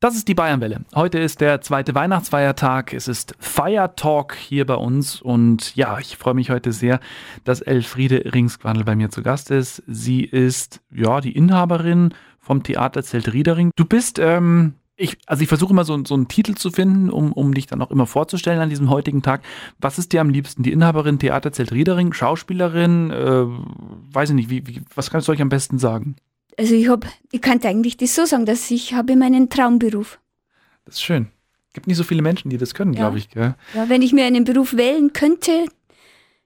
Das ist die Bayernwelle. Heute ist der zweite Weihnachtsfeiertag. Es ist Feiertalk hier bei uns. Und ja, ich freue mich heute sehr, dass Elfriede Ringsquandel bei mir zu Gast ist. Sie ist ja die Inhaberin vom Theaterzelt Riedering. Du bist, ähm, ich, also ich versuche immer so, so einen Titel zu finden, um, um dich dann auch immer vorzustellen an diesem heutigen Tag. Was ist dir am liebsten? Die Inhaberin Theaterzelt Riedering, Schauspielerin? Äh, weiß ich nicht, wie, wie, was kannst du euch am besten sagen? Also ich habe, ich kann eigentlich das so sagen, dass ich habe meinen Traumberuf. Das ist schön. Gibt nicht so viele Menschen, die das können, ja. glaube ich. Gell? Ja, wenn ich mir einen Beruf wählen könnte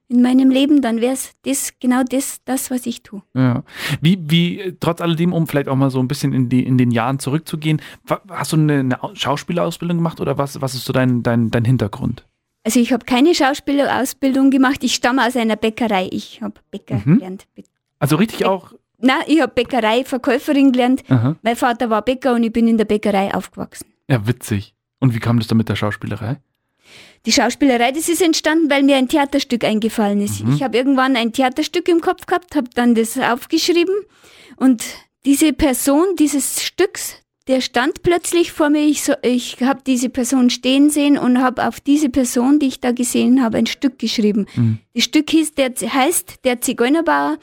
in meinem Leben, dann wäre es das, genau das, das, was ich tue. Ja. Wie, wie, trotz alledem, um vielleicht auch mal so ein bisschen in, die, in den Jahren zurückzugehen, hast du eine, eine Schauspielerausbildung gemacht oder was, was ist so dein, dein, dein Hintergrund? Also ich habe keine Schauspielerausbildung gemacht. Ich stamme aus einer Bäckerei. Ich habe Bäcker mhm. gelernt. Also richtig auch Nein, ich habe Bäckerei-Verkäuferin gelernt. Aha. Mein Vater war Bäcker und ich bin in der Bäckerei aufgewachsen. Ja, witzig. Und wie kam das dann mit der Schauspielerei? Die Schauspielerei, das ist entstanden, weil mir ein Theaterstück eingefallen ist. Mhm. Ich habe irgendwann ein Theaterstück im Kopf gehabt, habe dann das aufgeschrieben und diese Person dieses Stücks, der stand plötzlich vor mir. Ich, so, ich habe diese Person stehen sehen und habe auf diese Person, die ich da gesehen habe, ein Stück geschrieben. Mhm. Das Stück hieß, der, heißt Der Zigeunerbauer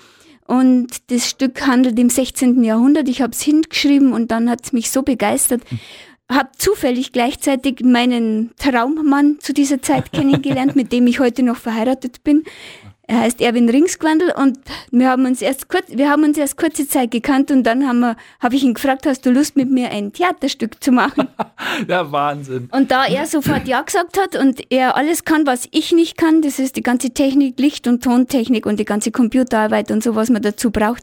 und das Stück handelt im 16. Jahrhundert. Ich habe es hingeschrieben und dann hat es mich so begeistert. Habe zufällig gleichzeitig meinen Traummann zu dieser Zeit kennengelernt, mit dem ich heute noch verheiratet bin. Er heißt Erwin Ringsquandel und wir haben uns erst kurz, wir haben uns erst kurze Zeit gekannt und dann haben wir, habe ich ihn gefragt, hast du Lust mit mir ein Theaterstück zu machen? Der Wahnsinn. Und da er sofort ja gesagt hat und er alles kann, was ich nicht kann, das ist die ganze Technik, Licht- und Tontechnik und die ganze Computerarbeit und so, was man dazu braucht.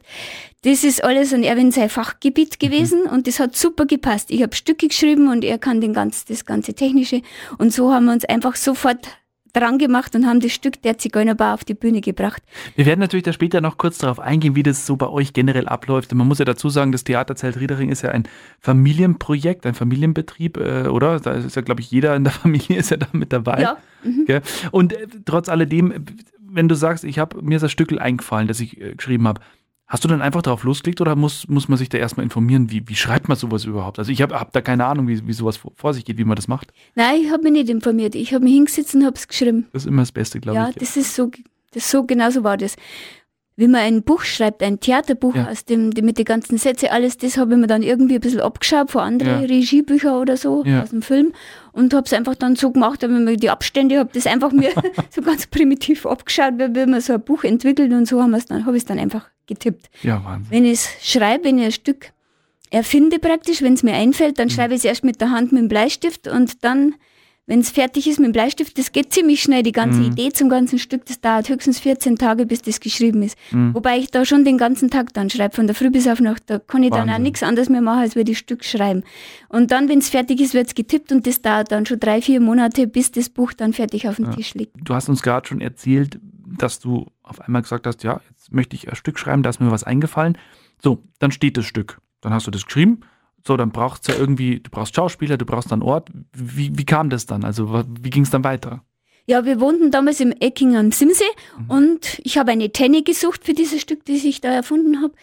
Das ist alles an Erwin sein Fachgebiet gewesen mhm. und das hat super gepasst. Ich habe Stücke geschrieben und er kann den ganz, das ganze Technische und so haben wir uns einfach sofort dran gemacht und haben das Stück der Zigeunerbar auf die Bühne gebracht. Wir werden natürlich da später noch kurz darauf eingehen, wie das so bei euch generell abläuft. man muss ja dazu sagen, das Theaterzelt Riedering ist ja ein Familienprojekt, ein Familienbetrieb, äh, oder? Da ist ja, glaube ich, jeder in der Familie ist ja da mit dabei. Ja. Mhm. Und äh, trotz alledem, wenn du sagst, ich habe mir das Stückel eingefallen, das ich äh, geschrieben habe, Hast du dann einfach darauf losgelegt oder muss, muss man sich da erstmal informieren, wie, wie schreibt man sowas überhaupt? Also ich habe hab da keine Ahnung, wie, wie sowas vor, vor sich geht, wie man das macht. Nein, ich habe mich nicht informiert. Ich habe mich hingesetzt und habe es geschrieben. Das ist immer das Beste, glaube ja, ich. Ja, das ist so, das so genauso war das. Wie man ein Buch schreibt, ein Theaterbuch ja. aus dem, die, mit den ganzen Sätzen, alles das habe ich mir dann irgendwie ein bisschen abgeschaut von anderen ja. Regiebüchern oder so aus dem Film und habe es einfach dann so gemacht, habe mir die Abstände, habe das einfach mir so ganz primitiv abgeschaut, wie, man so ein Buch entwickelt und so haben dann, habe ich es dann einfach getippt. Ja, Wahnsinn. Wenn ich es schreibe, wenn ich ein Stück erfinde praktisch, wenn es mir einfällt, dann mhm. schreibe ich es erst mit der Hand mit dem Bleistift und dann, wenn es fertig ist mit dem Bleistift, das geht ziemlich schnell, die ganze mhm. Idee zum ganzen Stück, das dauert höchstens 14 Tage, bis das geschrieben ist. Mhm. Wobei ich da schon den ganzen Tag dann schreibe, von der Früh bis auf Nacht, da kann ich Wahnsinn. dann auch nichts anderes mehr machen, als wir die Stück schreiben. Und dann, wenn es fertig ist, wird es getippt und das dauert dann schon drei, vier Monate, bis das Buch dann fertig auf dem ja. Tisch liegt. Du hast uns gerade schon erzählt, dass du auf einmal gesagt hast, ja, jetzt möchte ich ein Stück schreiben, da ist mir was eingefallen. So, dann steht das Stück. Dann hast du das geschrieben. So, dann brauchst du ja irgendwie, du brauchst Schauspieler, du brauchst einen Ort. Wie, wie kam das dann? Also, wie ging es dann weiter? Ja, wir wohnten damals im Ecking am Simsee mhm. und ich habe eine Tenne gesucht für dieses Stück, das ich da erfunden habe.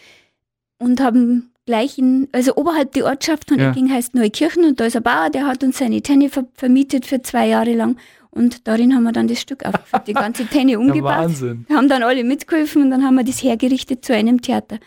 Und haben gleich in, also oberhalb der Ortschaft von ja. Ecking heißt Neukirchen und da ist ein Bauer, der hat uns seine Tenne ver vermietet für zwei Jahre lang und darin haben wir dann das Stück aufgeführt, die ganze Tenne umgebaut. Ja, Wahnsinn. Wir haben dann alle mitgeholfen und dann haben wir das hergerichtet zu einem Theater.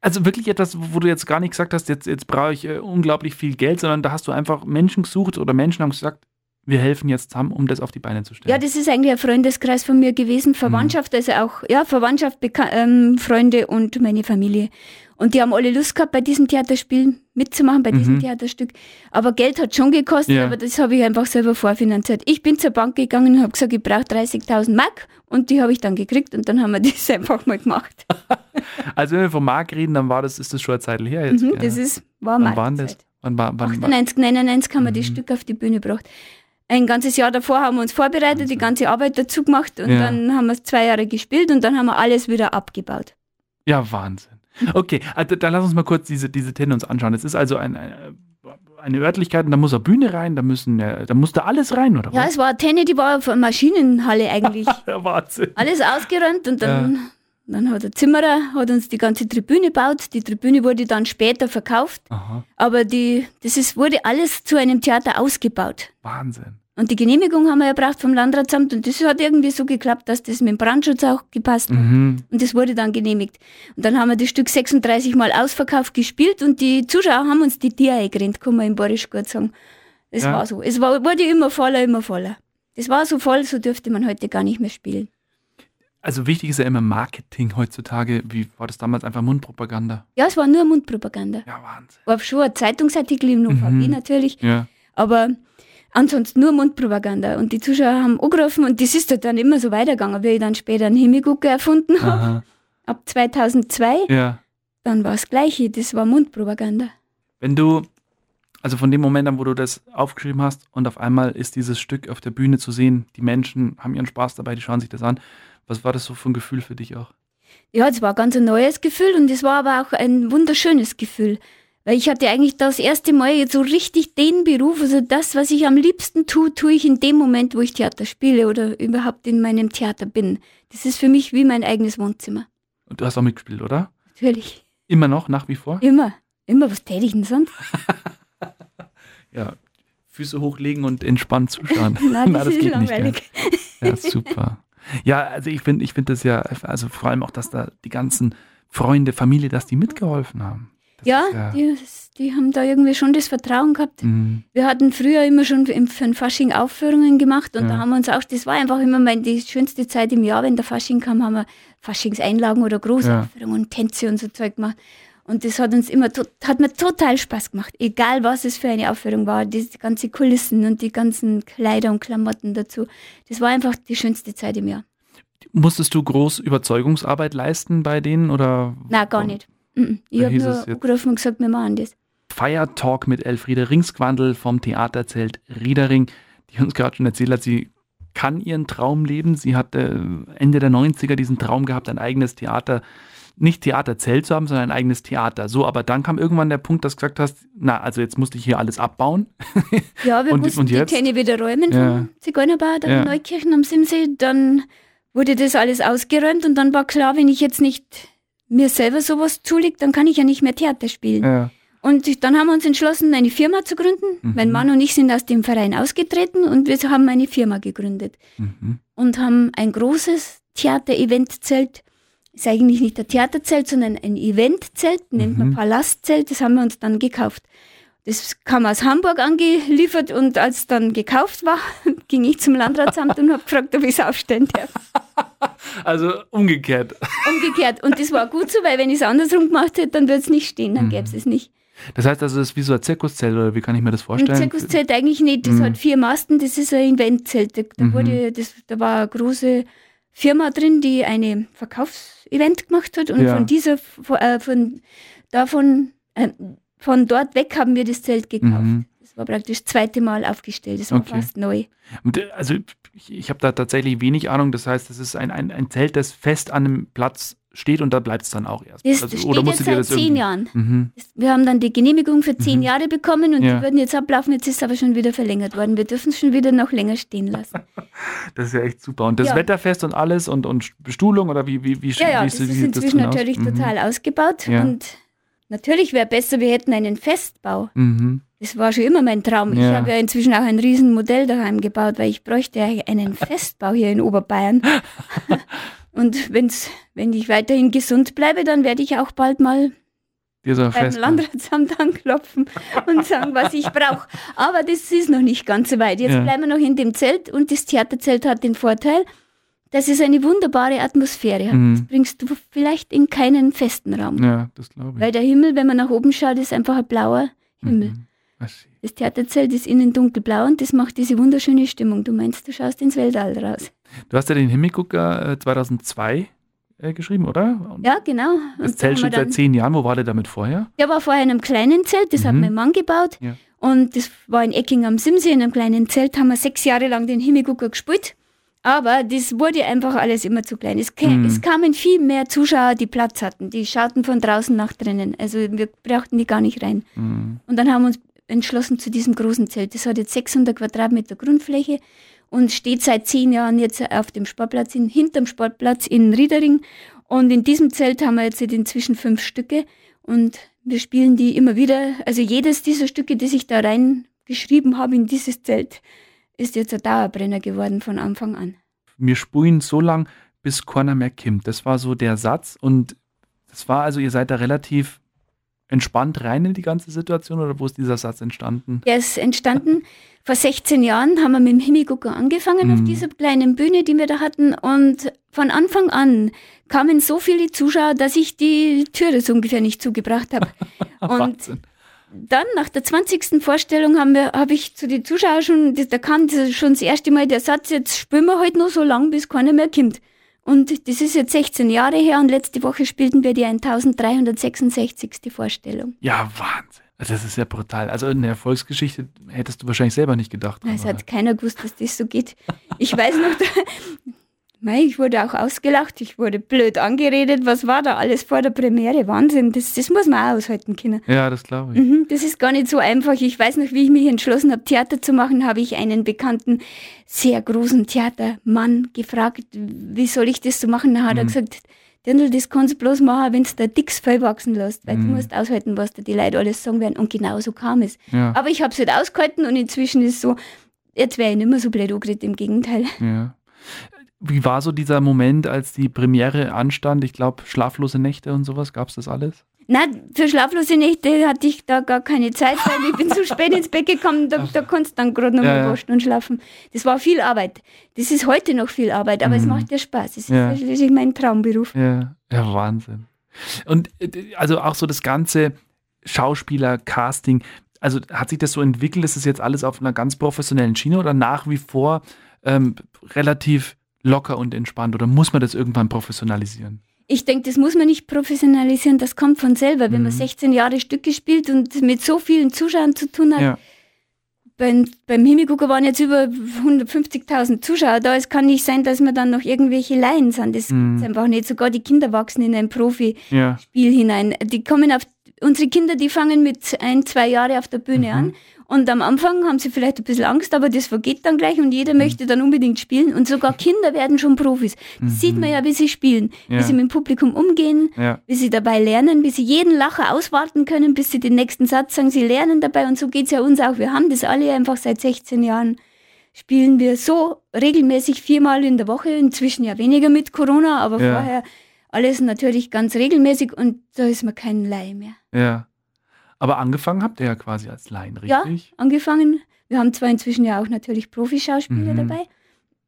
Also wirklich etwas, wo du jetzt gar nicht gesagt hast, jetzt, jetzt brauche ich äh, unglaublich viel Geld, sondern da hast du einfach Menschen gesucht oder Menschen haben gesagt, wir helfen jetzt zusammen, um das auf die Beine zu stellen. Ja, das ist eigentlich ein Freundeskreis von mir gewesen, Verwandtschaft, mhm. also auch, ja, Verwandtschaft, Beka ähm, Freunde und meine Familie. Und die haben alle Lust gehabt, bei diesem Theaterspiel mitzumachen, bei diesem mhm. Theaterstück. Aber Geld hat schon gekostet, ja. aber das habe ich einfach selber vorfinanziert. Ich bin zur Bank gegangen und habe gesagt, ich brauche 30.000 Mark und die habe ich dann gekriegt und dann haben wir das einfach mal gemacht. also wenn wir von Mark reden, dann war das, ist das schon eine Zeit her jetzt. Mhm, das ist, war Mark. Wann war das? Wann war, wann 98, 99 haben wir mhm. das Stück auf die Bühne gebracht. Ein ganzes Jahr davor haben wir uns vorbereitet, die ganze Arbeit dazu gemacht und ja. dann haben wir es zwei Jahre gespielt und dann haben wir alles wieder abgebaut. Ja, Wahnsinn. Okay, also dann lass uns mal kurz diese, diese Tenne uns anschauen. Es ist also ein, eine Örtlichkeit und da muss eine Bühne rein, da, müssen, da muss da alles rein, oder? Ja, was? es war eine Tenne, die war von Maschinenhalle eigentlich. ja, Wahnsinn. Alles ausgeräumt und dann Dann hat der Zimmerer hat uns die ganze Tribüne gebaut. Die Tribüne wurde dann später verkauft. Aha. Aber die, das ist, wurde alles zu einem Theater ausgebaut. Wahnsinn. Und die Genehmigung haben wir erbracht vom Landratsamt und das hat irgendwie so geklappt, dass das mit dem Brandschutz auch gepasst hat. Mhm. Und das wurde dann genehmigt. Und dann haben wir das Stück 36 Mal ausverkauft gespielt und die Zuschauer haben uns die Tiere eingerennt, kann man im Borisch gut sagen. Es Ja. war so. Es war, wurde immer voller, immer voller. Das war so voll, so dürfte man heute gar nicht mehr spielen. Also wichtig ist ja immer Marketing heutzutage. Wie war das damals einfach Mundpropaganda? Ja, es war nur Mundpropaganda. Ja, Wahnsinn. War schon ein Zeitungsartikel im OVP Mhm. natürlich, Ja. aber ansonsten nur Mundpropaganda. Und die Zuschauer haben angerufen und das ist dann immer so weitergegangen, wie ich dann später einen Himmelgucker erfunden habe, ab 2002. Ja. Dann war das Gleiche, das war Mundpropaganda. Wenn du, also von dem Moment an, wo du das aufgeschrieben hast und auf einmal ist dieses Stück auf der Bühne zu sehen, die Menschen haben ihren Spaß dabei, die schauen sich das an. Was war das so für ein Gefühl für dich auch? Ja, es war ganz ein neues Gefühl und es war aber auch ein wunderschönes Gefühl. Weil ich hatte eigentlich das erste Mal jetzt so richtig den Beruf, also das, was ich am liebsten tue, tue ich in dem Moment, wo ich Theater spiele oder überhaupt in meinem Theater bin. Das ist für mich wie mein eigenes Wohnzimmer. Und du hast auch mitgespielt, oder? Natürlich. Immer noch, nach wie vor? Immer. Immer, was täte ich denn sonst? Ja. Füße hochlegen und entspannt zuschauen. Nein, das, ist gell? langweilig. Ja, super. Ja, also ich finde ich finde das ja, also vor allem auch, dass da die ganzen Freunde, Familie, dass die mitgeholfen haben. Ja, ist die, die haben da irgendwie schon das Vertrauen gehabt. Mhm. Wir hatten früher immer schon für den Fasching Aufführungen gemacht und Ja. da haben wir uns auch, das war einfach immer mein, die schönste Zeit im Jahr, wenn der Fasching kam, haben wir Faschingseinlagen oder Großaufführungen und Tänze und so Zeug gemacht. Und das hat uns immer, hat mir total Spaß gemacht. Egal was es für eine Aufführung war, die, ganzen Kulissen und die ganzen Kleider und Klamotten dazu. Das war einfach die schönste Zeit im Jahr. Musstest du groß Überzeugungsarbeit leisten bei denen oder? Nein, gar nicht. Mhm. Ich habe nur angerufen und gesagt, wir machen das. Fire Talk mit Elfriede Ringsquandel vom Theaterzelt Riedering, die uns gerade schon erzählt hat, sie kann ihren Traum leben. Sie hat äh, Ende der 90er diesen Traum gehabt, ein eigenes Theater, nicht Theaterzelt zu haben, sondern ein eigenes Theater. So, aber dann kam irgendwann der Punkt, dass du gesagt hast, na, also jetzt musste ich hier alles abbauen. Ja, wir Und- mussten und die? Tänne wieder räumen Ja. vom Zigeunerbau da Ja. in Neukirchen am Simsee. Dann wurde das alles ausgeräumt und dann war klar, wenn ich jetzt nicht mir selber sowas zulege, dann kann ich ja nicht mehr Theater spielen. Ja. Und dann haben wir uns entschlossen, eine Firma zu gründen. Mhm. Mein Mann und ich sind aus dem Verein ausgetreten und wir haben eine Firma gegründet Mhm. und haben ein großes Theater-Event-Zelt. Ist eigentlich nicht ein Theaterzelt, sondern ein Eventzelt, nennt man Mhm. Palastzelt. Das haben wir uns dann gekauft. Das kam aus Hamburg angeliefert und als dann gekauft war, ging ich zum Landratsamt und habe gefragt, ob ich es aufstellen darf. Also umgekehrt. Umgekehrt. Und das war gut so, weil wenn ich es andersrum gemacht hätte, dann würde es nicht stehen, dann Mhm. gäbe es es nicht. Das heißt also, das ist wie so ein Zirkuszelt oder wie kann ich mir das Ein vorstellen? Zirkuszelt eigentlich nicht. Das Mhm. hat vier Masten, das ist ein Eventzelt. Da, da Mhm. wurde, das, da war eine große Firma drin, die eine Verkaufsevent gemacht hat. Und Ja. von dieser, von, äh, von davon, äh, von dort weg haben wir das Zelt gekauft. Mhm. Das war praktisch das zweite Mal aufgestellt. Das war Okay. fast neu. Äh, Also ich, ich habe da tatsächlich wenig Ahnung. Das heißt, es ist ein, ein, ein Zelt, das fest an einem Platz steht und da bleibt es dann auch erst. Das, also, steht jetzt seit zehn Jahren. Mhm. Wir haben dann die Genehmigung für zehn Mhm. Jahre bekommen und Ja. die würden jetzt ablaufen. Jetzt ist es aber schon wieder verlängert worden. Wir dürfen es schon wieder noch länger stehen lassen. Das ist ja echt super. Und das Ja. Wetterfest und alles und, und Bestuhlung oder wie, wie, wie, Ja, ja, wie das ist sieht inzwischen drin aus? natürlich Mhm. total ausgebaut. Ja. Und natürlich wäre besser, wir hätten einen Festbau. Mhm. Das war schon immer mein Traum. Ich Ja. habe ja inzwischen auch ein Riesenmodell daheim gebaut, weil ich bräuchte ja einen Festbau hier in Oberbayern. Und wenn's, wenn ich weiterhin gesund bleibe, dann werde ich auch bald mal beim Fest. Landratsamt anklopfen und sagen, was ich brauche. Aber das ist noch nicht ganz so weit. Jetzt Ja. bleiben wir noch in dem Zelt und das Theaterzelt hat den Vorteil, dass es eine wunderbare Atmosphäre hat. Mhm. Das bringst du vielleicht in keinen festen Raum. Ja, das glaube ich. Weil der Himmel, wenn man nach oben schaut, ist einfach ein blauer Himmel. Mhm. See. Das Theaterzelt ist innen dunkelblau und das macht diese wunderschöne Stimmung. Du meinst, du schaust ins Weltall raus. Du hast ja den Himmelgucker äh, 2002 äh, geschrieben, oder? Und Ja, genau. Das Und da Zelt steht seit zehn Jahren. Wo war der damit vorher? Der war vorher in einem kleinen Zelt, das hat Mhm. mein Mann gebaut. Ja. Und das war in Ecking am Simsee, in einem kleinen Zelt, haben wir sechs Jahre lang den Himmelgucker gespielt. Aber das wurde einfach alles immer zu klein. Es, Mhm. es kamen viel mehr Zuschauer, die Platz hatten. Die schauten von draußen nach drinnen. Also wir brauchten die gar nicht rein. Mhm. Und dann haben wir uns entschlossen zu diesem großen Zelt. Das hat jetzt 600 Quadratmeter Grundfläche und steht seit zehn Jahren jetzt auf dem Sportplatz, in, hinterm Sportplatz in Riedering. Und in diesem Zelt haben wir jetzt inzwischen fünf Stücke und wir spielen die immer wieder. Also jedes dieser Stücke, die ich da reingeschrieben habe in dieses Zelt, ist jetzt ein Dauerbrenner geworden von Anfang an. Wir spulen so lang, bis keiner mehr kimmt. Das war so der Satz und das war also, ihr seid da relativ entspannt rein in die ganze Situation oder wo ist dieser Satz entstanden? Er ist entstanden. Vor 16 Jahren haben wir mit dem Himigucker angefangen mhm. auf dieser kleinen Bühne, die wir da hatten. Und von Anfang an kamen so viele Zuschauer, dass ich die Türe so ungefähr nicht zugebracht habe. und dann nach der 20. Vorstellung habe hab ich zu den Zuschauern schon, da kam schon das erste Mal der Satz, jetzt spielen wir halt noch so lang, bis keiner mehr kommt. Und das ist jetzt 16 Jahre her und letzte Woche spielten wir die 1366. Vorstellung. Ja, Wahnsinn. Also das ist ja brutal. Also in der Erfolgsgeschichte hättest du wahrscheinlich selber nicht gedacht. Es hat keiner gewusst, dass das so geht. Ich weiß noch, ich wurde auch ausgelacht, ich wurde blöd angeredet. Was war da alles vor der Premiere? Wahnsinn, das, das muss man auch aushalten können. Ja, das glaube ich. Mhm, das ist gar nicht so einfach. Ich weiß noch, wie ich mich entschlossen habe, Theater zu machen, habe ich einen bekannten, sehr großen Theatermann gefragt, wie soll ich das so machen? Dann hat mhm. er gesagt, Dirndl, das kannst du bloß machen, wenn du da dickes Fell wachsen lässt, weil mhm. du musst aushalten, was da die Leute alles sagen werden. Und genau so kam es. Ja. Aber ich habe es halt ausgehalten und inzwischen ist es so, jetzt wäre ich nicht mehr so blöd angeredet, im Gegenteil. Ja. Wie war so dieser Moment, als die Premiere anstand? Ich glaube, schlaflose Nächte und sowas, gab es das alles? Nein, für schlaflose Nächte hatte ich da gar keine Zeit, weil ich bin zu spät ins Bett gekommen, da, da konntest du dann gerade noch mal ja, waschen und schlafen. Das war viel Arbeit. Das ist heute noch viel Arbeit, aber mhm. es macht ja Spaß. Es ja. ist wirklich mein Traumberuf. Ja. ja, Wahnsinn. Und äh, also auch so das ganze Schauspieler-Casting, also hat sich das so entwickelt? Ist das jetzt alles auf einer ganz professionellen Schiene oder nach wie vor ähm, relativ locker und entspannt oder muss man das irgendwann professionalisieren? Ich denke, das muss man nicht professionalisieren, das kommt von selber. Wenn mhm. man 16 Jahre Stücke spielt und mit so vielen Zuschauern zu tun hat. Ja. Beim, beim Himmelgucker waren jetzt über 150.000 Zuschauer da. Es kann nicht sein, dass wir dann noch irgendwelche Laien sind. Das mhm. ist einfach nicht. Sogar die Kinder wachsen in ein Profispiel ja. hinein. Die kommen auf, unsere Kinder, die fangen mit ein, zwei Jahre auf der Bühne mhm. an und am Anfang haben sie vielleicht ein bisschen Angst, aber das vergeht dann gleich und jeder mhm. möchte dann unbedingt spielen. Und sogar Kinder werden schon Profis. Das mhm. sieht man ja, wie sie spielen, ja. wie sie mit dem Publikum umgehen, ja. wie sie dabei lernen, wie sie jeden Lacher auswarten können, bis sie den nächsten Satz sagen. Sie lernen dabei und so geht es ja uns auch. Wir haben das alle einfach seit 16 Jahren. Spielen wir so regelmäßig viermal in der Woche, inzwischen ja weniger mit Corona, aber ja. vorher alles natürlich ganz regelmäßig und da ist man kein Laie mehr. Ja. Aber angefangen habt ihr ja quasi als Laien, richtig? Ja, angefangen. Wir haben zwar inzwischen ja auch natürlich Profischauspieler mhm. dabei.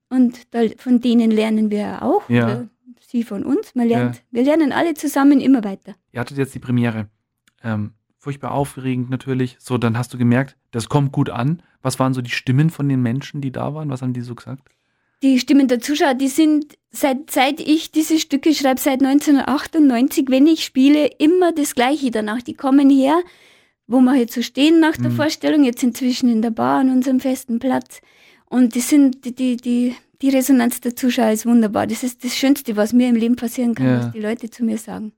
Und da, von denen lernen wir auch. Ja. sie von uns. Man lernt, ja. Wir lernen alle zusammen immer weiter. Ihr hattet jetzt die Premiere. Ähm, furchtbar aufregend natürlich. So, dann hast du gemerkt, das kommt gut an. Was waren so die Stimmen von den Menschen, die da waren? Was haben die so gesagt? Die Stimmen der Zuschauer, die sind seit, seit ich diese Stücke schreibe, seit 1998, wenn ich spiele, immer das Gleiche danach. Die kommen her, wo wir jetzt so stehen nach der mhm. Vorstellung, jetzt inzwischen in der Bar an unserem festen Platz. Und die sind, die, die, die, die Resonanz der Zuschauer ist wunderbar. Das ist das Schönste, was mir im Leben passieren kann, ja. was die Leute zu mir sagen.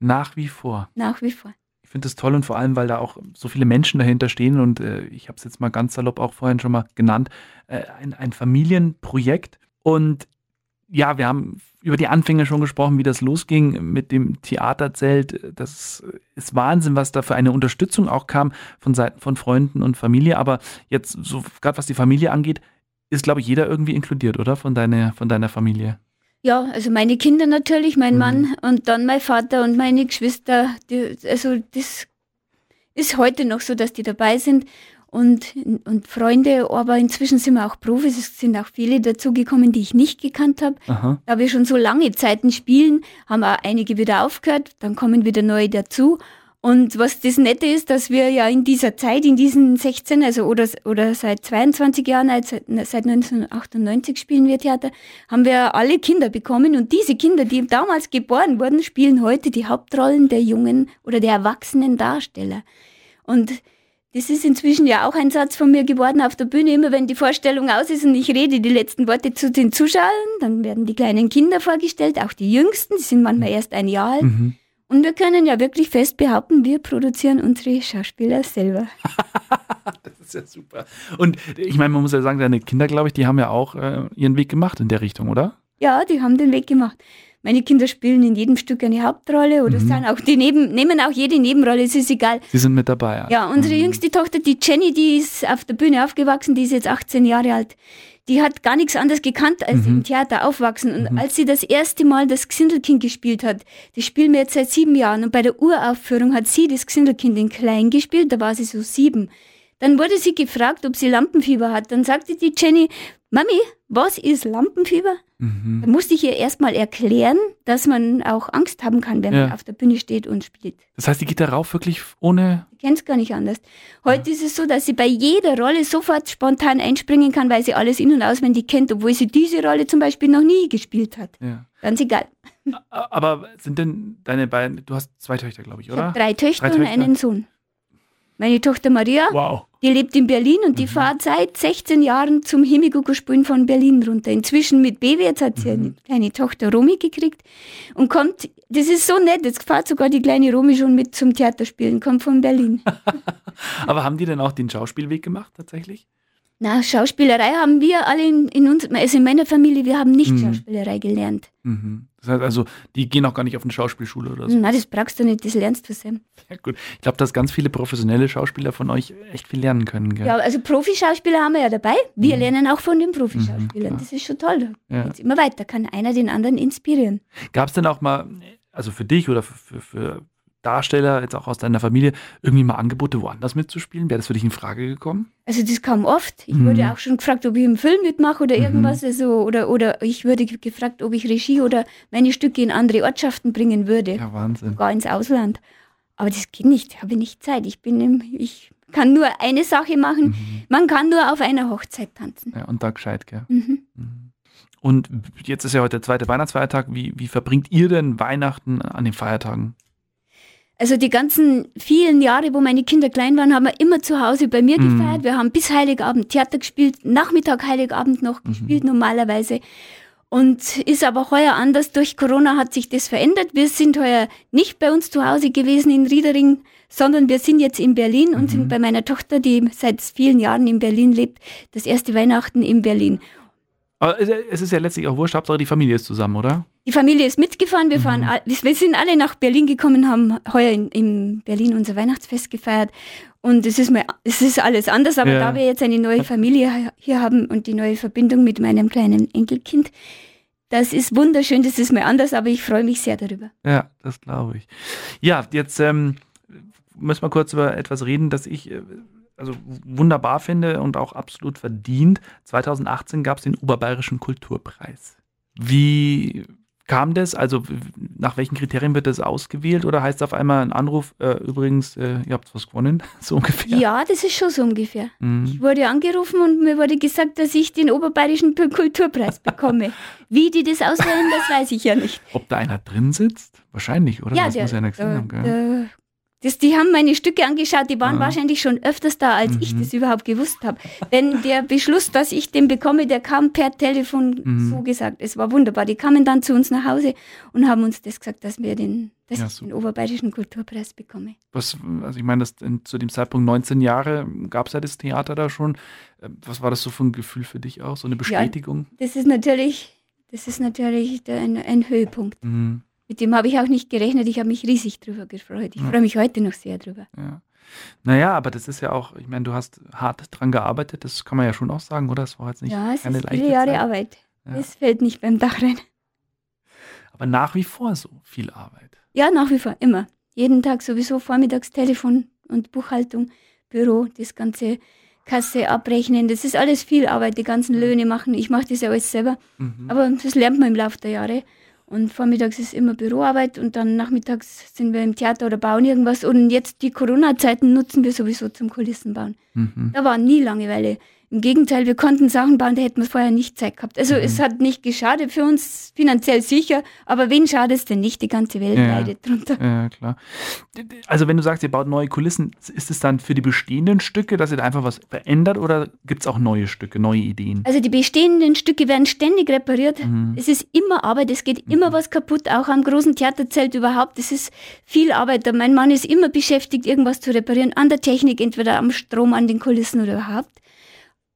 Nach wie vor. Nach wie vor. Ich finde das toll und vor allem, weil da auch so viele Menschen dahinter stehen und äh, ich habe es jetzt mal ganz salopp auch vorhin schon mal genannt, äh, ein, ein Familienprojekt. Und ja, wir haben über die Anfänge schon gesprochen, wie das losging mit dem Theaterzelt. Das ist Wahnsinn, was da für eine Unterstützung auch kam von Seiten von Freunden und Familie. Aber jetzt, so gerade was die Familie angeht, ist, glaube ich, jeder irgendwie inkludiert, oder? Von deiner, von deiner Familie. Ja, also meine Kinder natürlich, mein mhm. Mann und dann mein Vater und meine Geschwister. Die, also das ist heute noch so, dass die dabei sind und, und Freunde, aber inzwischen sind wir auch Profis. Es sind auch viele dazugekommen, die ich nicht gekannt habe. Da wir schon so lange Zeiten spielen, haben auch einige wieder aufgehört, dann kommen wieder neue dazu. Und was das Nette ist, dass wir ja in dieser Zeit, in diesen 16, also oder, oder seit 22 Jahren, seit, seit 1998 spielen wir Theater, haben wir alle Kinder bekommen. Und diese Kinder, die damals geboren wurden, spielen heute die Hauptrollen der jungen oder der erwachsenen Darsteller. Und das ist inzwischen ja auch ein Satz von mir geworden auf der Bühne. Immer wenn die Vorstellung aus ist und ich rede die letzten Worte zu den Zuschauern, dann werden die kleinen Kinder vorgestellt, auch die jüngsten, die sind manchmal erst ein Jahr alt. Mhm. Und wir können ja wirklich fest behaupten, wir produzieren unsere Schauspieler selber. das ist ja super. Und ich meine, man muss ja sagen, deine Kinder, glaube ich, die haben ja auch äh, ihren Weg gemacht in der Richtung, oder? Ja, die haben den Weg gemacht. Meine Kinder spielen in jedem Stück eine Hauptrolle oder mhm. sind auch die neben, nehmen auch jede Nebenrolle, es ist egal. Sie sind mit dabei. Ja, ja unsere mhm. jüngste Tochter, die Jenny, die ist auf der Bühne aufgewachsen, die ist jetzt 18 Jahre alt. Die hat gar nichts anderes gekannt, als mhm. im Theater aufwachsen. Und mhm. als sie das erste Mal das Gsindelkind gespielt hat, das spielen wir jetzt seit sieben Jahren. Und bei der Uraufführung hat sie das Gsindelkind in klein gespielt, da war sie so sieben. Dann wurde sie gefragt, ob sie Lampenfieber hat. Dann sagte die Jenny, Mami, was ist Lampenfieber? Mhm. Da musste ich ihr erstmal erklären, dass man auch Angst haben kann, wenn ja. man auf der Bühne steht und spielt. Das heißt, die geht darauf wirklich ohne. Ich kenne es gar nicht anders. Heute ja. ist es so, dass sie bei jeder Rolle sofort spontan einspringen kann, weil sie alles in- und auswendig kennt, obwohl sie diese Rolle zum Beispiel noch nie gespielt hat. Ja. Ganz egal. Aber sind denn deine beiden, du hast zwei Töchter, glaube ich, oder? Ich drei Töchter drei und einen Sohn. Meine Tochter Maria, wow. Die lebt in Berlin und die mhm. fährt seit 16 Jahren zum Himigugo-Spielen von Berlin runter. Inzwischen mit Baby, jetzt hat sie mhm. eine kleine Tochter Romy gekriegt und kommt, das ist so nett, jetzt fährt sogar die kleine Romy schon mit zum Theaterspielen, kommt von Berlin. Aber haben die denn auch den Schauspielweg gemacht tatsächlich? Na, Schauspielerei haben wir alle in, in uns, also in meiner Familie, wir haben nicht mhm. Schauspielerei gelernt. Mhm. Das heißt also, die gehen auch gar nicht auf eine Schauspielschule oder so. Nein, das brauchst du nicht, das lernst du selbst. Ja, gut. Ich glaube, dass ganz viele professionelle Schauspieler von euch echt viel lernen können. Gell? Ja, also Profischauspieler haben wir ja dabei. Wir mhm. lernen auch von den Profischauspielern. Mhm, das ist schon toll. Da ja. geht's immer weiter, kann einer den anderen inspirieren. Gab es denn auch mal, also für dich oder für, für, für Darsteller, jetzt auch aus deiner Familie, irgendwie mal Angebote, woanders mitzuspielen? Wäre das für dich in Frage gekommen? Also das kam oft. Ich mhm. wurde auch schon gefragt, ob ich einen Film mitmache oder mhm. irgendwas. Mhm. Also, oder, oder ich wurde gefragt, ob ich Regie oder meine Stücke in andere Ortschaften bringen würde. Ja, Wahnsinn. Gar ins Ausland. Aber das geht nicht. Ich habe nicht Zeit. Ich bin im, ich kann nur eine Sache machen. Mhm. Man kann nur auf einer Hochzeit tanzen. Ja, und da gescheit, gell? Mhm. mhm. Und jetzt ist ja heute der zweite Weihnachtsfeiertag. Wie, wie verbringt ihr denn Weihnachten an den Feiertagen? Also die ganzen vielen Jahre, wo meine Kinder klein waren, haben wir immer zu Hause bei mir mhm. gefeiert. Wir haben bis Heiligabend Theater gespielt, Nachmittag Heiligabend noch mhm. gespielt normalerweise. Und ist aber heuer anders. Durch Corona hat sich das verändert. Wir sind heuer nicht bei uns zu Hause gewesen in Riedering, sondern wir sind jetzt in Berlin mhm. und sind bei meiner Tochter, die seit vielen Jahren in Berlin lebt, das erste Weihnachten in Berlin. Aber es ist ja letztlich auch wurscht, Hauptsache die Familie ist zusammen, oder? Die Familie ist mitgefahren. Wir, fahren, mhm. wir sind alle nach Berlin gekommen, haben heuer in, in Berlin unser Weihnachtsfest gefeiert. Und es ist, mal, es ist alles anders, aber ja. da wir jetzt eine neue Familie hier haben und die neue Verbindung mit meinem kleinen Enkelkind, das ist wunderschön, das ist mal anders, aber ich freue mich sehr darüber. Ja, das glaube ich. Ja, jetzt ähm, müssen wir kurz über etwas reden, das ich äh, also wunderbar finde und auch absolut verdient. 2018 gab es den Oberbayerischen Kulturpreis. Wie kam das? Also nach welchen Kriterien wird das ausgewählt? Oder heißt es auf einmal ein Anruf, äh, übrigens, äh, ihr habt was gewonnen, so ungefähr? Ja, das ist schon so ungefähr. Mhm. Ich wurde angerufen und mir wurde gesagt, dass ich den Oberbayerischen Kulturpreis bekomme. Wie die das auswählen, das weiß ich ja nicht. Ob da einer drin sitzt? Wahrscheinlich, oder? Ja, das der, muss ja einer gesehen der, haben, gell? Das, die haben meine Stücke angeschaut, die waren ja. wahrscheinlich schon öfters da, als mhm. ich das überhaupt gewusst habe. Denn der Beschluss, dass ich den bekomme, der kam per Telefon mhm. so gesagt. Es war wunderbar. Die kamen dann zu uns nach Hause und haben uns das gesagt, dass wir den, dass ja, ich den Oberbayerischen Kulturpreis bekomme. Was, also ich meine, das, zu dem Zeitpunkt 19 Jahre gab es ja das Theater da schon. Äh, was war das so für ein Gefühl für dich auch? So eine Bestätigung? Ja, das ist natürlich, das ist natürlich ein, ein Höhepunkt. Mhm. Mit dem habe ich auch nicht gerechnet. Ich habe mich riesig drüber gefreut. Ich ja. freue mich heute noch sehr drüber. Ja. Naja, aber das ist ja auch, ich meine, du hast hart dran gearbeitet, das kann man ja schon auch sagen, oder? Das war jetzt nicht Ja, es ist viele Jahre Zeit. Arbeit. Ja. Es fällt nicht beim Dach rein. Aber nach wie vor so viel Arbeit. Ja, nach wie vor, immer. Jeden Tag sowieso vormittags Telefon und Buchhaltung, Büro, das ganze Kasse abrechnen. Das ist alles viel Arbeit, die ganzen Löhne machen. Ich mache das ja alles selber. Mhm. Aber das lernt man im Laufe der Jahre. Und vormittags ist immer Büroarbeit und dann nachmittags sind wir im Theater oder bauen irgendwas. Und jetzt die Corona-Zeiten nutzen wir sowieso zum Kulissenbauen. Mhm. Da war nie Langeweile. Im Gegenteil, wir konnten Sachen bauen, da hätten wir vorher nicht Zeit gehabt. Also mhm. es hat nicht geschadet für uns, finanziell sicher, aber wen schadet es denn nicht? Die ganze Welt ja, leidet drunter. Ja, klar. Also wenn du sagst, ihr baut neue Kulissen, ist es dann für die bestehenden Stücke, dass ihr da einfach was verändert oder gibt es auch neue Stücke, neue Ideen? Also die bestehenden Stücke werden ständig repariert. Mhm. Es ist immer Arbeit, es geht immer mhm. was kaputt, auch am großen Theaterzelt überhaupt. Es ist viel Arbeit. Mein Mann ist immer beschäftigt, irgendwas zu reparieren, an der Technik, entweder am Strom, an den Kulissen oder überhaupt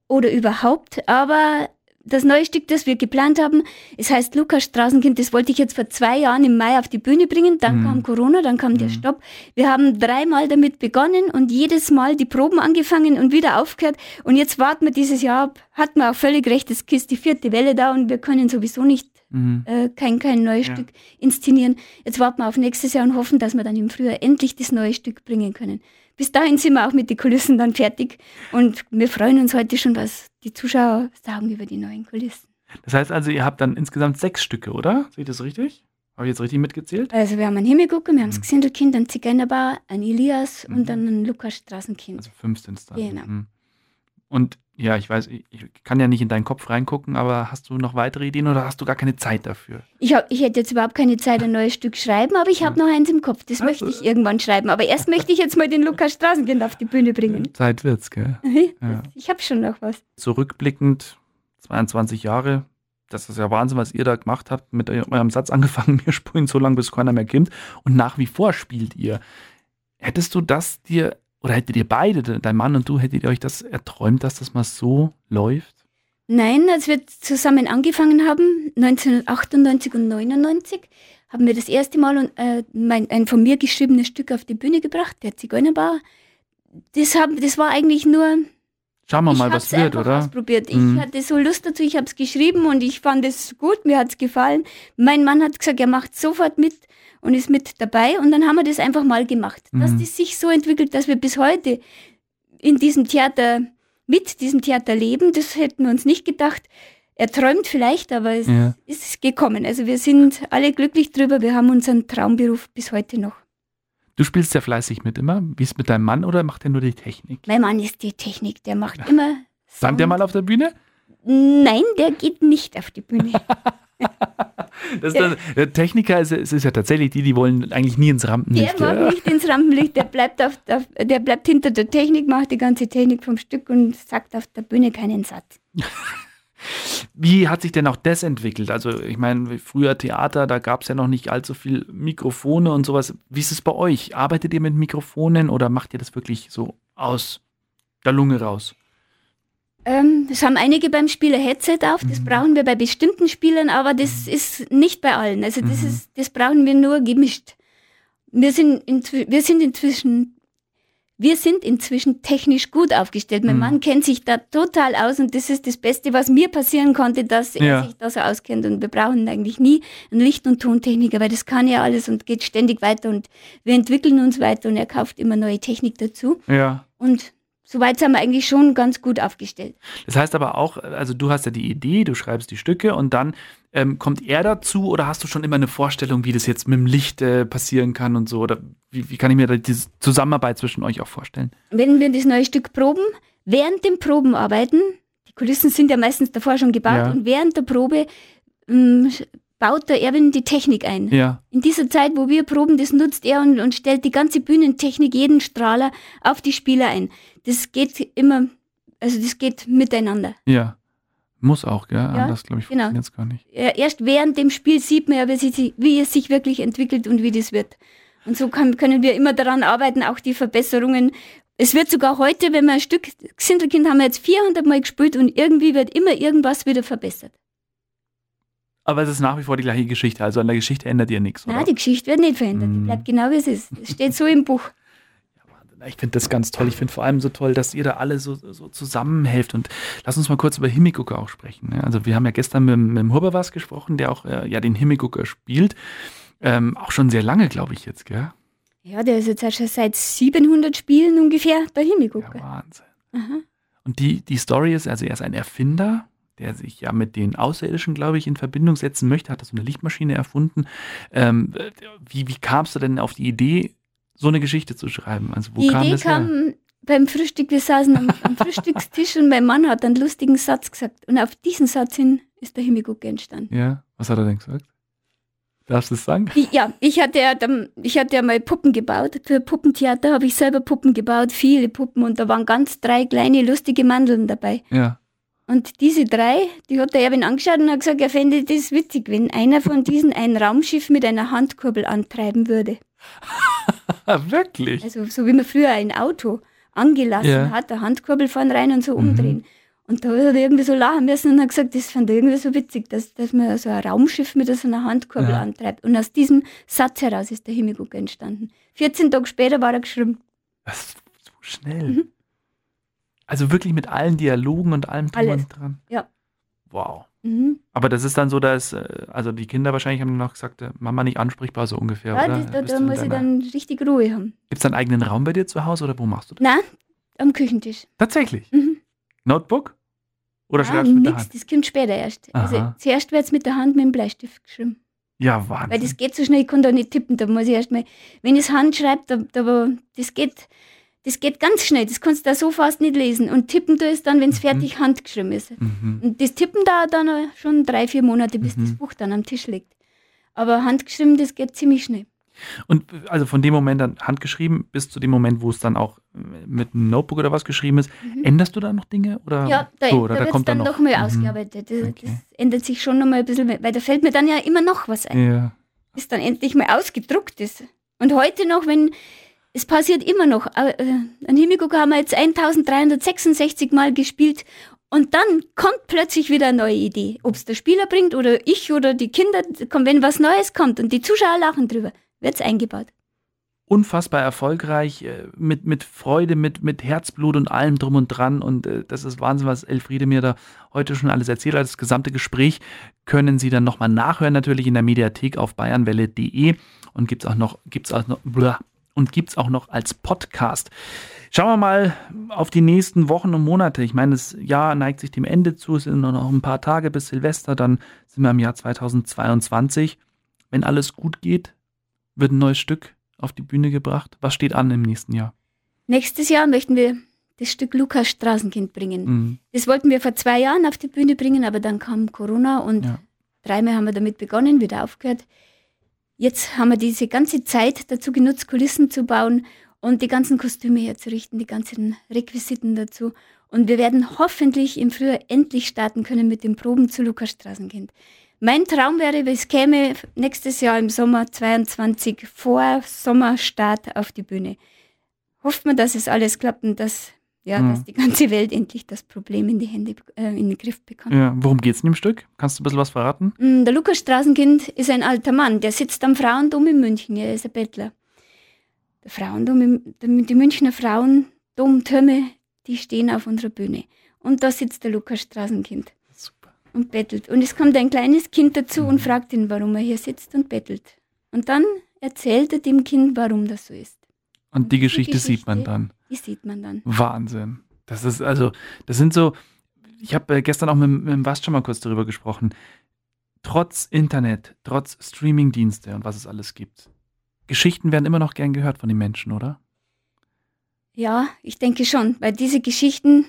oder überhaupt, aber das neue Stück, das wir geplant haben, es heißt Lukas Straßenkind, das wollte ich jetzt vor zwei Jahren im Mai auf die Bühne bringen. Dann mhm. kam Corona, dann kam mhm. der Stopp. Wir haben dreimal damit begonnen und jedes Mal die Proben angefangen und wieder aufgehört. Und jetzt warten wir dieses Jahr ab. Hat man auch völlig recht, es ist die vierte Welle da und wir können sowieso nicht mhm. äh, kein, kein neues ja. Stück inszenieren. Jetzt warten wir auf nächstes Jahr und hoffen, dass wir dann im Frühjahr endlich das neue Stück bringen können. Bis dahin sind wir auch mit den Kulissen dann fertig und wir freuen uns heute schon, was die Zuschauer sagen über die neuen Kulissen. Das heißt also, ihr habt dann insgesamt sechs Stücke, oder? Sehe ich das richtig? Habe ich jetzt richtig mitgezählt? Also wir haben einen Himmelgucker, wir haben das mhm. Einen Zigeunerbauer, einen Elias mhm. und dann ein Lukas Straßenkind. Also fünf sind es dann. Genau. Mhm. Und ja, ich weiß, ich kann ja nicht in deinen Kopf reingucken, aber hast du noch weitere Ideen oder hast du gar keine Zeit dafür? Ich, hab, ich hätte jetzt überhaupt keine Zeit, ein neues Stück schreiben, aber ich habe noch eins im Kopf. Das also. möchte ich irgendwann schreiben. Aber erst möchte ich jetzt mal den Lukas Straßenkind auf die Bühne bringen. Zeit wird's, gell? ja. Ich habe schon noch was. Zurückblickend, 22 Jahre, das ist ja Wahnsinn, was ihr da gemacht habt. Mit eurem Satz angefangen, wir spulen so lange, bis keiner mehr kommt. Und nach wie vor spielt ihr. Hättest du das dir oder hättet ihr beide, dein Mann und du, hättet ihr euch das erträumt, dass das mal so läuft? Nein, als wir zusammen angefangen haben, 1998 und 99, haben wir das erste Mal äh, mein, ein von mir geschriebenes Stück auf die Bühne gebracht, der Zigeunerbauer. Das, hab, das war eigentlich nur. Schauen wir mal, was wird, oder? Ausprobiert. Ich mhm. hatte so Lust dazu, ich habe es geschrieben und ich fand es gut, mir hat es gefallen. Mein Mann hat gesagt, er macht sofort mit und ist mit dabei. Und dann haben wir das einfach mal gemacht. Mhm. Dass das sich so entwickelt, dass wir bis heute in diesem Theater, mit diesem Theater leben, das hätten wir uns nicht gedacht. Er träumt vielleicht, aber es ja. ist gekommen. Also wir sind alle glücklich drüber. Wir haben unseren Traumberuf bis heute noch. Du spielst ja fleißig mit immer. Wie ist mit deinem Mann oder macht er nur die Technik? Mein Mann ist die Technik. Der macht immer. Stand der mal auf der Bühne? Nein, der geht nicht auf die Bühne. Das der, der Techniker ist, ist, ja tatsächlich die, die wollen eigentlich nie ins Rampenlicht. Der mag nicht ins Rampenlicht, der bleibt, auf, auf, der bleibt hinter der Technik, macht die ganze Technik vom Stück und sagt auf der Bühne keinen Satz. Wie hat sich denn auch das entwickelt? Also, ich meine, früher Theater, da gab es ja noch nicht allzu viel Mikrofone und sowas. Wie ist es bei euch? Arbeitet ihr mit Mikrofonen oder macht ihr das wirklich so aus der Lunge raus? Ähm, das haben einige beim Spieler Headset auf, das mhm. brauchen wir bei bestimmten Spielern, aber das mhm. ist nicht bei allen. Also das, mhm. ist, das brauchen wir nur gemischt. Wir sind, wir sind inzwischen wir sind inzwischen technisch gut aufgestellt. Mein mhm. Mann kennt sich da total aus und das ist das Beste, was mir passieren konnte, dass er ja. sich da so auskennt. Und wir brauchen eigentlich nie einen Licht- und Tontechniker, weil das kann ja alles und geht ständig weiter und wir entwickeln uns weiter und er kauft immer neue Technik dazu. Ja. Und Soweit sind wir eigentlich schon ganz gut aufgestellt. Das heißt aber auch, also du hast ja die Idee, du schreibst die Stücke und dann ähm, kommt er dazu oder hast du schon immer eine Vorstellung, wie das jetzt mit dem Licht äh, passieren kann und so? Oder wie, wie kann ich mir da diese Zusammenarbeit zwischen euch auch vorstellen? Wenn wir das neue Stück proben, während dem Probenarbeiten, die Kulissen sind ja meistens davor schon gebaut ja. und während der Probe ähm, baut der Erwin die Technik ein. Ja. In dieser Zeit, wo wir proben, das nutzt er und, und stellt die ganze Bühnentechnik, jeden Strahler auf die Spieler ein. Das geht immer, also das geht miteinander. Ja. Muss auch, gell? Ja, Anders, glaube ich, genau. funktioniert es gar nicht. Erst während dem Spiel sieht man ja, wie, wie, es sich wirklich entwickelt und wie das wird. Und so kann, können wir immer daran arbeiten, auch die Verbesserungen. Es wird sogar heute, wenn wir ein Stück Xindelkind haben wir jetzt 400 Mal gespielt und irgendwie wird immer irgendwas wieder verbessert. Aber es ist nach wie vor die gleiche Geschichte. Also an der Geschichte ändert ihr nichts, oder? Nein, die Geschichte wird nicht verändert. Die mm. bleibt genau wie es ist. Es steht so im Buch. Ich finde das ganz toll. Ich finde vor allem so toll, dass ihr da alle so, so zusammenhelft. Und lass uns mal kurz über Himmelgucker auch sprechen. Ne? Also wir haben ja gestern mit, mit dem Huberwas gesprochen, der auch äh, ja den Himmelgucker spielt. Ähm, auch schon sehr lange, glaube ich jetzt, gell? Ja, der ist jetzt schon seit 700 Spielen ungefähr der Himmelgucker. Ja, Wahnsinn. Aha. Und die, die Story ist, also er ist ein Erfinder der sich ja mit den Außerirdischen, glaube ich, in Verbindung setzen möchte, hat das so eine Lichtmaschine erfunden. Ähm, wie, wie kamst du denn auf die Idee, so eine Geschichte zu schreiben? Also wo die kam Idee das kam her? beim Frühstück, wir saßen am, am Frühstückstisch und mein Mann hat einen lustigen Satz gesagt. Und auf diesen Satz hin ist der Himmelgucke entstanden. Ja, was hat er denn gesagt? Darfst du es sagen? Ja, ich hatte ja, ich hatte ja mal Puppen gebaut. Für Puppentheater habe ich selber Puppen gebaut, viele Puppen. Und da waren ganz drei kleine lustige Mandeln dabei. Ja. Und diese drei, die hat der Erwin angeschaut und hat gesagt, er fände das witzig, wenn einer von diesen ein Raumschiff mit einer Handkurbel antreiben würde. Wirklich? Also so wie man früher ein Auto angelassen ja. hat, der Handkurbel vorne rein und so mhm. umdrehen. Und da hat er irgendwie so lachen müssen und hat gesagt, das fand er irgendwie so witzig, dass, dass man so ein Raumschiff mit so einer Handkurbel Ja. antreibt. Und aus diesem Satz heraus ist der Himmelgucker entstanden. 14 Tage später war er geschrieben. Das ist so schnell. Mhm. Also wirklich mit allen Dialogen und allem drum Alles. und dran. Ja. Wow. Mhm. Aber das ist dann so, dass, äh, also die Kinder wahrscheinlich haben noch gesagt, äh, Mama nicht ansprechbar, so ungefähr, Ja, oder? da, da muss ich dann richtig Ruhe haben. Gibt's da einen eigenen Raum bei dir zu Hause oder wo machst du das? Nein, am Küchentisch. Tatsächlich. Mhm. Notebook? Oder Ah, schreibst du mit der nix, Hand? das kommt später erst. Also Aha. zuerst wird es mit der Hand mit dem Bleistift geschrieben. Ja, Weil Wahnsinn. das geht so schnell, ich kann da nicht tippen. Da muss ich erst mal, wenn ich es Hand schreibe, da, da, das, geht, das geht ganz schnell. Das kannst du da so fast nicht lesen. Und tippen du es dann, wenn es Mhm. fertig handgeschrieben ist. Mhm. Und das Tippen dauert dann schon drei, vier Monate, bis Mhm. das Buch dann am Tisch liegt. Aber handgeschrieben, das geht ziemlich schnell. Und also von dem Moment dann handgeschrieben bis zu dem Moment, wo es dann auch äh, mit einem Notebook oder was geschrieben ist, Mhm. änderst du da noch Dinge? Oder Ja, da, so, oder da da kommt dann dann noch mal Mhm. ausgearbeitet. Das, Okay. das ändert sich schon noch mal ein bisschen, weil da fällt mir dann ja immer noch was ein. Ja. bis dann endlich mal ausgedruckt ist. Und heute noch, wenn es passiert immer noch, äh, ein Himmelgucker haben wir jetzt 1366 Mal gespielt und dann kommt plötzlich wieder eine neue Idee. Ob es der Spieler bringt oder ich oder die Kinder, wenn was Neues kommt und die Zuschauer lachen drüber, wird es eingebaut. Unfassbar erfolgreich, äh, mit, mit Freude, mit, mit Herzblut und allem drum und dran. Und äh, das ist Wahnsinn, was Elfriede mir da heute schon alles erzählt hat. Das gesamte Gespräch können Sie dann nochmal nachhören, natürlich in der Mediathek auf bayernwelle.de und gibt es auch noch, gibt's auch noch, blah, und gibt's auch noch als Podcast. Schauen wir mal auf die nächsten Wochen und Monate. Ich meine, das Jahr neigt sich dem Ende zu. Es sind nur noch ein paar Tage bis Silvester. Dann sind wir im Jahr 2022. Wenn alles gut geht, wird ein neues Stück auf die Bühne gebracht. Was steht an im nächsten Jahr? Nächstes Jahr möchten wir das Stück Lukas Straßenkind bringen. Mhm. Das wollten wir vor zwei Jahren auf die Bühne bringen, aber dann kam Corona und Ja. dreimal haben wir damit begonnen, wieder aufgehört. Jetzt haben wir diese ganze Zeit dazu genutzt, Kulissen zu bauen und die ganzen Kostüme herzurichten, die ganzen Requisiten dazu. Und wir werden hoffentlich im Frühjahr endlich starten können mit den Proben zu Lukas Straßenkind. Mein Traum wäre, es käme nächstes Jahr im Sommer 22 vor Sommerstart auf die Bühne. Hofft man, dass es alles klappt und dass, ja, Mhm. dass die ganze Welt endlich das Problem in, die Hände, äh, in den Griff bekommt. Ja, worum geht es in dem Stück? Kannst du ein bisschen was verraten? Mm, Der Lukas Straßenkind ist ein alter Mann, der sitzt am Frauendom in München, er ist ein Bettler. Der Frauendom, die Münchner Frauendomtürme, die stehen auf unserer Bühne. Und da sitzt der Lukas Straßenkind Super. und bettelt. Und es kommt ein kleines Kind dazu Mhm. und fragt ihn, warum er hier sitzt und bettelt. Und dann erzählt er dem Kind, warum das so ist. Und die Die Geschichte, sieht man Geschichte- dann. Die sieht man dann. Wahnsinn. Das ist also, das sind so, ich habe äh, gestern auch mit, mit dem Bast schon mal kurz darüber gesprochen. Trotz Internet, trotz Streamingdienste und was es alles gibt. Geschichten werden immer noch gern gehört von den Menschen, oder? Ja, ich denke schon, weil diese Geschichten,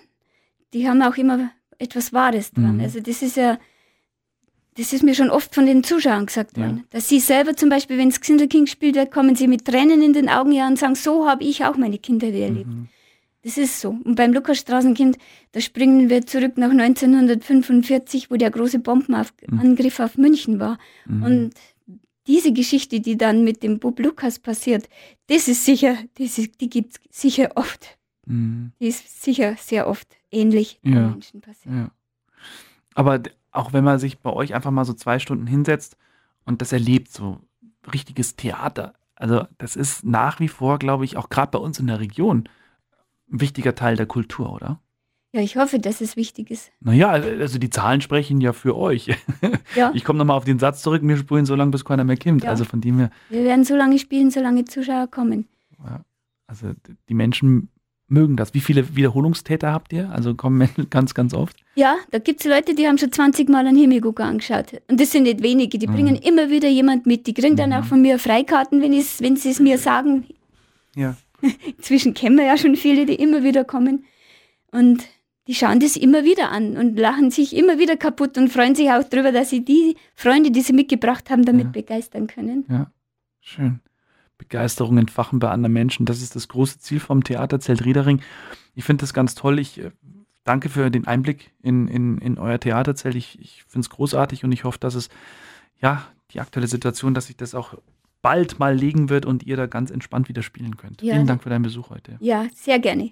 die haben auch immer etwas Wahres dran. Mhm. Also das ist ja, das ist mir schon oft von den Zuschauern gesagt Ja. worden. Dass sie selber zum Beispiel, wenn es Kinderking gespielt wird, kommen sie mit Tränen in den Augen her und sagen, so habe ich auch meine Kindheit erlebt. Mhm. Das ist so. Und beim Lukas-Straßenkind, da springen wir zurück nach 1945, wo der große Bombenangriff auf München war. Mhm. Und diese Geschichte, die dann mit dem Bub Lukas passiert, das ist sicher, das ist, die gibt es sicher oft. Mhm. Die ist sicher sehr oft ähnlich Ja. den Menschen passiert. Ja. Aber auch wenn man sich bei euch einfach mal so zwei Stunden hinsetzt und das erlebt, so richtiges Theater, also das ist nach wie vor, glaube ich, auch gerade bei uns in der Region ein wichtiger Teil der Kultur, oder? Ja, ich hoffe, dass es wichtig ist. Naja, also die Zahlen sprechen ja für euch. Ja, Ich komme nochmal auf den Satz zurück, wir spulen so lange, bis keiner mehr kommt. Ja. Also von dem her, wir werden so lange spielen, solange Zuschauer kommen. ja, also die Menschen mögen das. Wie viele Wiederholungstäter habt ihr? Also kommen ganz, ganz oft. Ja, da gibt es Leute, die haben schon 20 Mal einen Himmelgucker angeschaut. Und das sind nicht wenige. Die Mhm. bringen immer wieder jemand mit. Die kriegen dann Mhm. auch von mir Freikarten, wenn, wenn sie es mir sagen. Ja. Inzwischen kennen wir ja schon viele, die immer wieder kommen. Und die schauen das immer wieder an und lachen sich immer wieder kaputt und freuen sich auch darüber, dass sie die Freunde, die sie mitgebracht haben, damit Ja. begeistern können. Ja, schön. Begeisterung entfachen bei anderen Menschen. Das ist das große Ziel vom Theaterzelt Riedering. Ich finde das ganz toll. Ich äh, danke für den Einblick in, in, in euer Theaterzelt. Ich, ich finde es großartig und ich hoffe, dass es, ja, die aktuelle Situation, dass sich das auch bald mal legen wird und ihr da ganz entspannt wieder spielen könnt. Ja. Vielen Dank für deinen Besuch heute. Ja, sehr gerne.